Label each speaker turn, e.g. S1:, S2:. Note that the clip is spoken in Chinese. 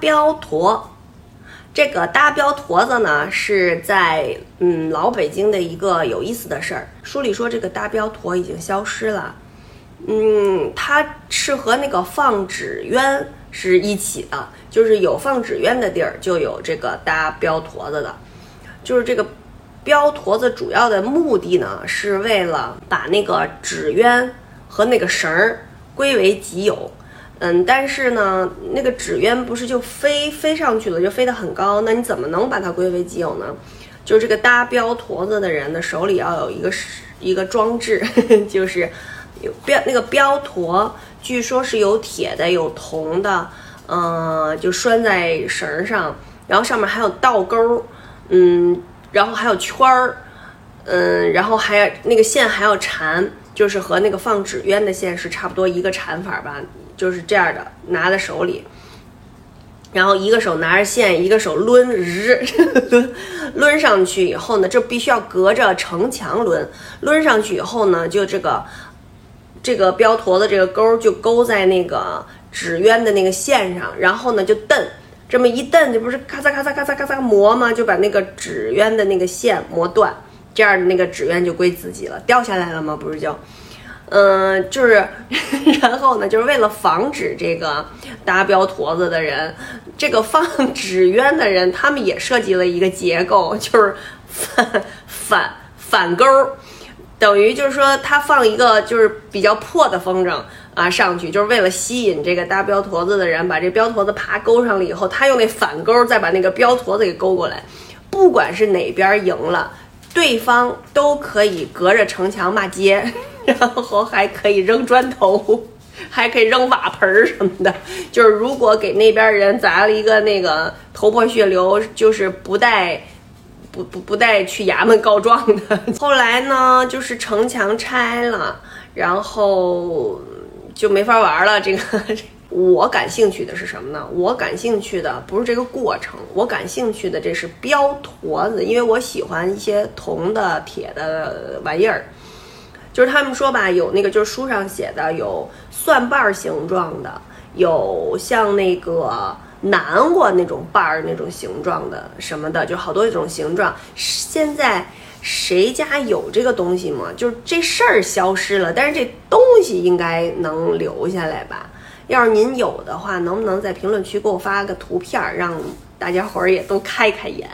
S1: 标坨。这个搭标坨子呢，是在嗯老北京的一个有意思的事儿。书里说这个搭标坨已经消失了，嗯，它是和那个放纸鸢是一起的，就是有放纸鸢的地儿就有这个搭标坨子的，就是这个标坨子主要的目的呢，是为了把那个纸鸢和那个绳儿归为己有。嗯，但是呢，那个纸鸢不是就飞飞上去了，就飞得很高，那你怎么能把它归为己有呢？就是这个搭标坨子的人的手里要有一个一个装置，就是有标那个标坨，据说是有铁的，有铜的，嗯，就拴在绳上，然后上面还有倒钩，嗯，然后还有圈儿，嗯，然后还那个线还要缠，就是和那个放纸鸢的线是差不多一个缠法吧。就是这样的，拿在手里，然后一个手拿着线，一个手抡，日 抡抡上去以后呢，这必须要隔着城墙抡，抡上去以后呢，就这个这个标坨的这个钩就勾在那个纸鸢的那个线上，然后呢就蹬，这么一蹬，这不是咔嚓咔嚓咔嚓咔嚓磨吗？就把那个纸鸢的那个线磨断，这样的那个纸鸢就归自己了，掉下来了吗？不是就。嗯，就是，然后呢，就是为了防止这个搭标坨子的人，这个放纸鸢的人，他们也设计了一个结构，就是反反反钩，等于就是说他放一个就是比较破的风筝啊上去，就是为了吸引这个搭标坨子的人，把这标坨子爬勾上了以后，他用那反钩再把那个标坨子给勾过来，不管是哪边赢了，对方都可以隔着城墙骂街。然后还可以扔砖头，还可以扔瓦盆儿什么的。就是如果给那边人砸了一个那个头破血流，就是不带不不不带去衙门告状的。后来呢，就是城墙拆了，然后就没法玩了。这个 我感兴趣的是什么呢？我感兴趣的不是这个过程，我感兴趣的这是标坨子，因为我喜欢一些铜的、铁的玩意儿。就是他们说吧，有那个就是书上写的，有蒜瓣形状的，有像那个南瓜那种瓣儿那种形状的什么的，就好多一种形状。现在谁家有这个东西吗？就是这事儿消失了，但是这东西应该能留下来吧？要是您有的话，能不能在评论区给我发个图片，让大家伙儿也都开开眼？